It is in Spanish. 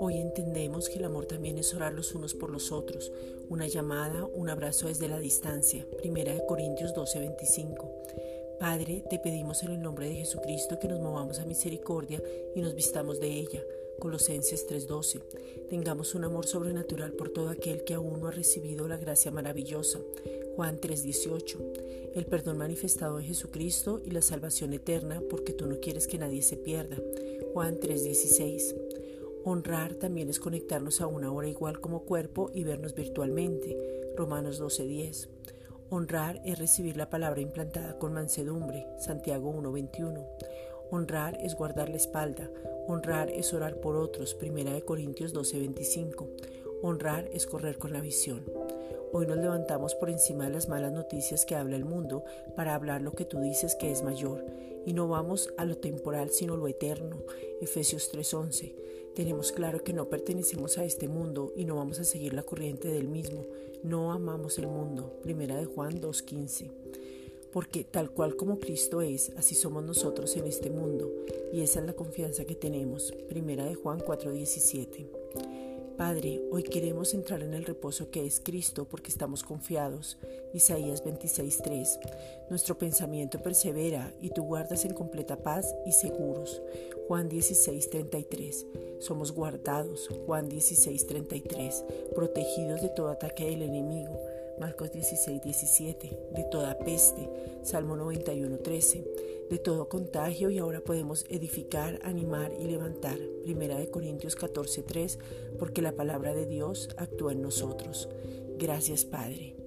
Hoy entendemos que el amor también es orar los unos por los otros, una llamada, un abrazo desde la distancia. Primera de Corintios 12:25. Padre, te pedimos en el nombre de Jesucristo que nos movamos a misericordia y nos vistamos de ella. Colosenses 3:12. Tengamos un amor sobrenatural por todo aquel que aún no ha recibido la gracia maravillosa. Juan 3:18. El perdón manifestado en Jesucristo y la salvación eterna porque tú no quieres que nadie se pierda. Juan 3:16. Honrar también es conectarnos a una hora igual como cuerpo y vernos virtualmente. Romanos 12:10. Honrar es recibir la palabra implantada con mansedumbre. Santiago 1:21. Honrar es guardar la espalda. Honrar es orar por otros. Primera de Corintios 12:25. Honrar es correr con la visión. Hoy nos levantamos por encima de las malas noticias que habla el mundo para hablar lo que tú dices que es mayor. Y no vamos a lo temporal sino lo eterno. Efesios 3:11. Tenemos claro que no pertenecemos a este mundo y no vamos a seguir la corriente del mismo. No amamos el mundo. Primera de Juan 2:15. Porque tal cual como Cristo es, así somos nosotros en este mundo. Y esa es la confianza que tenemos. Primera de Juan 4:17. Padre, hoy queremos entrar en el reposo que es Cristo porque estamos confiados. Isaías 26:3. Nuestro pensamiento persevera y tú guardas en completa paz y seguros. Juan 16:33. Somos guardados. Juan 16:33. Protegidos de todo ataque del enemigo. Marcos 16, 17, de toda peste, Salmo 91, 13, de todo contagio y ahora podemos edificar, animar y levantar, Primera de Corintios 14, 3, porque la palabra de Dios actúa en nosotros. Gracias Padre.